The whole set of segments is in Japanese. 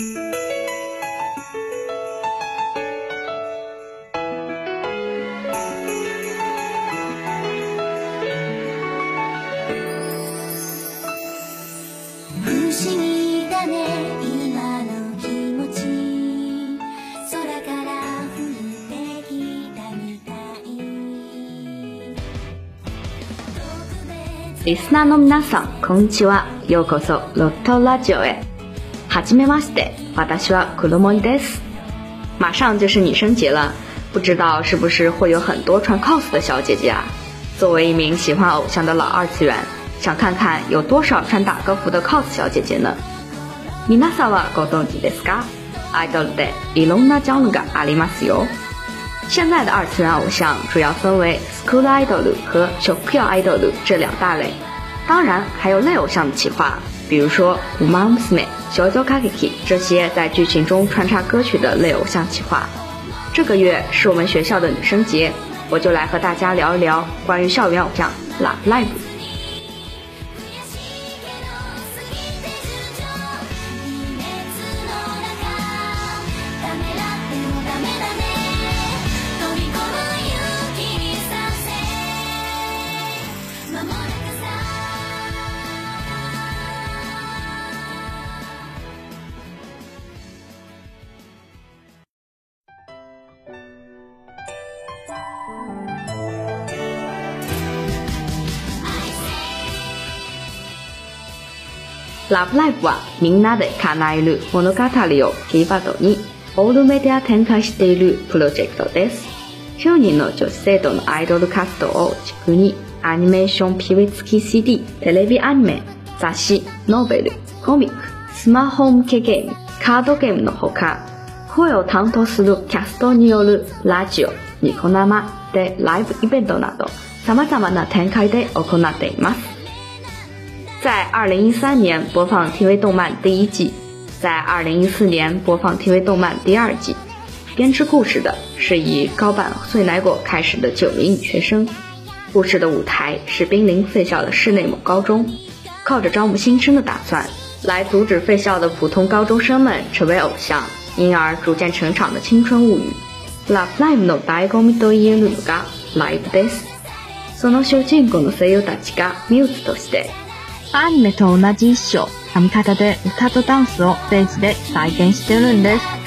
リスナーの皆さん、こんにちは。ようこそロットラジオへ。はじめまして，私はクロモイです。马上就是女生节了，不知道是不是会有很多穿 cos 的小姐姐啊？作为一名喜欢偶像的老二次元，想看看有多少穿打歌服的 cos 小姐姐呢？皆さんはご存知ですか？アイドルでいろんなジャンルがありますよ。现在的二次元偶像主要分为 school idol 和 shokyo idol 这两大类，当然还有类偶像的企划， 比如说 Mommy》《小猪咖喱咖这些在剧情中穿插歌曲的类偶像企划。这个月是我们学校的女生节，我就来和大家聊一聊关于校园偶像 Love Live。ラブライブはみんなで叶える物語をキーワードにオールメディア展開しているプロジェクトです。9人の女子生徒のアイドル活動を軸にアニメーション PV 付き CD、テレビアニメ、雑誌、ノーベル、コミック、スマホ向けゲーム、カードゲームのほか、声を担当するキャストによるラジオ、ニコ生でライブイベントなど様々な展開で行っています。在二零一三年播放 TV 动漫第一季，在二零一四年播放 TV 动漫第二季。编织故事的是以高坂穗乃果开始的九名女学生。故事的舞台是濒临废校的市内某高中，靠着招募新生的打算，来阻止废校的普通高中生们成为偶像，因而逐渐成长的青春物语。Love Live の醍醐味と言えるのがライブです。その主人公の声優たちがミューズとして アニメと同じ衣装、編み方で歌とダンスをステージで再現してるんです。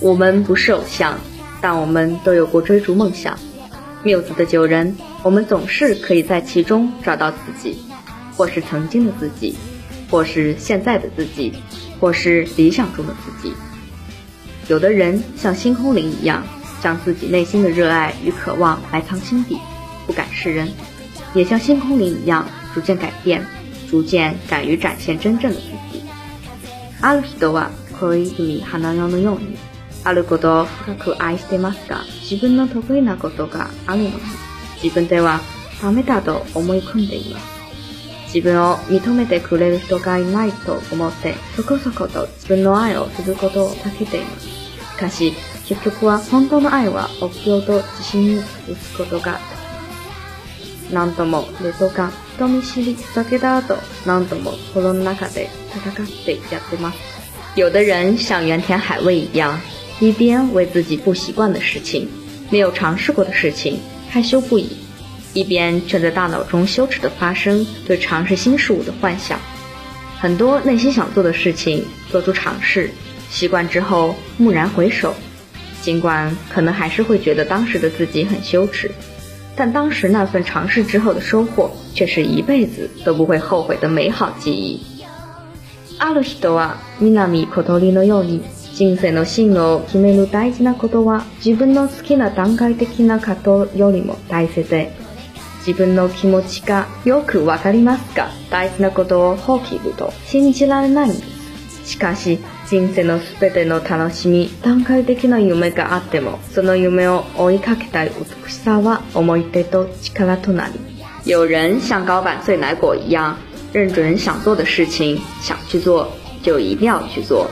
我们不是偶像，但我们都有过追逐梦想。缪子的九人，我们总是可以在其中找到自己，或是曾经的自己，或是现在的自己，或是理想中的自己。有的人像星空灵一样，将自己内心的热爱与渴望埋藏心底，不敢示人；也像星空灵一样，逐渐改变，逐渐敢于展现真正的自己。ある人はこういうふうに花代のように、 あることを深く愛してますが、自分の得意なことがあるのに、自分ではダメだと思い込んでいます。自分を認めてくれる人がいないと思って、そこそこと自分の愛をすることを避けています。しかし、結局は本当の愛は目標と自信に打つことがなんともレトが人見知りだけだとなんとも心の中で戦ってやってます。有的人像原田海味一样，一边为自己不习惯的事情、没有尝试过的事情害羞不已，一边却在大脑中羞耻的发生对尝试新事物的幻想。很多内心想做的事情，做出尝试，习惯之后蓦然回首，尽管可能还是会觉得当时的自己很羞耻，但当时那份尝试之后的收获，却是一辈子都不会后悔的美好记忆。ある人は南小鳥のように 人生の進路を決める大事なことは自分の好きな段階的なことよりも大切。で自分の気持ちがよくわかりますが大事なことを放棄すると信じられないんです。しかし人生のすべての楽しみ段階的な夢があってもその夢を追いかけたい美しさは思い出と力となり有人像高板碎奶果一样认准想做的事情想去做就一定要去做。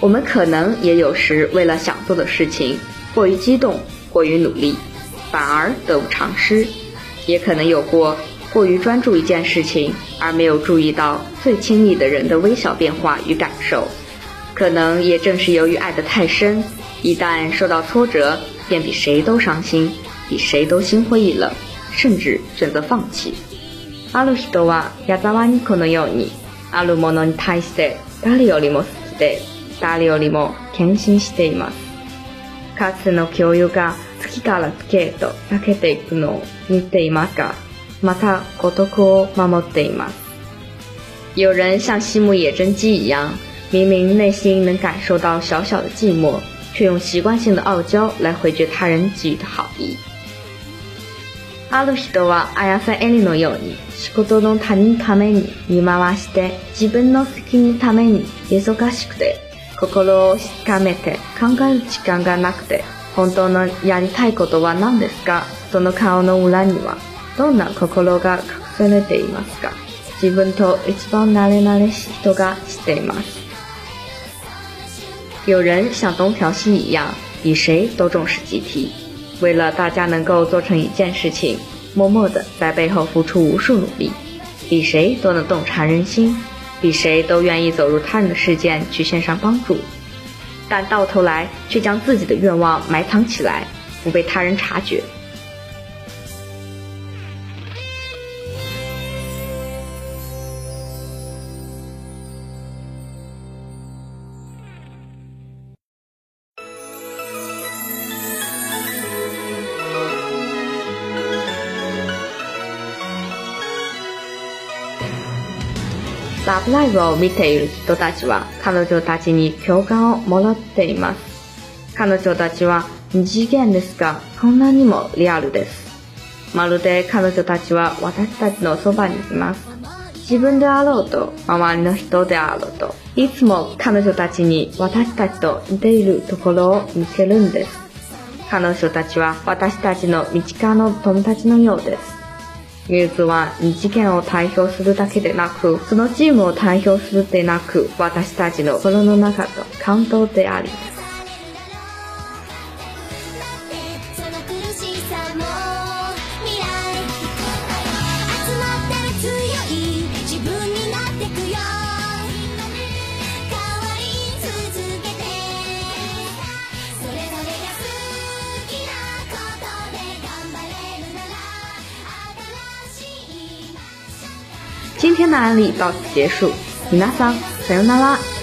我们可能也有时为了想做的事情过于激动、过于努力，反而得不偿失；也可能有过过于专注一件事情，而没有注意到最亲密的人的微小变化与感受。可能也正是由于爱得太深，一旦受到挫折，便比谁都伤心，比谁都心灰意冷，甚至选择放弃。ある人は矢沢にこのようにあるものに対して誰よりも好きで。 誰よりも献身しています。かつての教諭が月から月へと避けていくのを見ていますが、また孤独を守っています。有人像西木野真姬一样，明明内心能感受到小小的寂寞，却用习惯性的傲娇来回绝他人给予的好意。ある人は綾瀬エリのように仕事の他人のために見回して自分の責任のために忙しくて心を深めて考える時間がなくて、本当のやりたいことは何ですか？その顔の裏には、どんな心が隠されていますか？自分と一番慣れ慣れしい人が知っています。有人像东条西一样，比谁都重视集体，为了大家能够做成一件事情，默默的在背后付出无数努力，比谁都能洞察人心。比谁都愿意走入他人的世界去献上帮助，但到头来却将自己的愿望埋藏起来，不被他人察觉。ラブライブを見ている人たちは彼女たちに共感をもらっています。彼女たちは二次元ですが、こんなにもリアルです。まるで彼女たちは私たちのそばにいます。自分であろうと、周りの人であろうと、いつも彼女たちに私たちと似ているところを見せるんです。彼女たちは私たちの身近な友達のようです。ミューズは二次元を代表するだけでなく、そのチームを代表するでなく、私たちの心の中と感動であり、今天的案例到此结束，皆さんさよなら。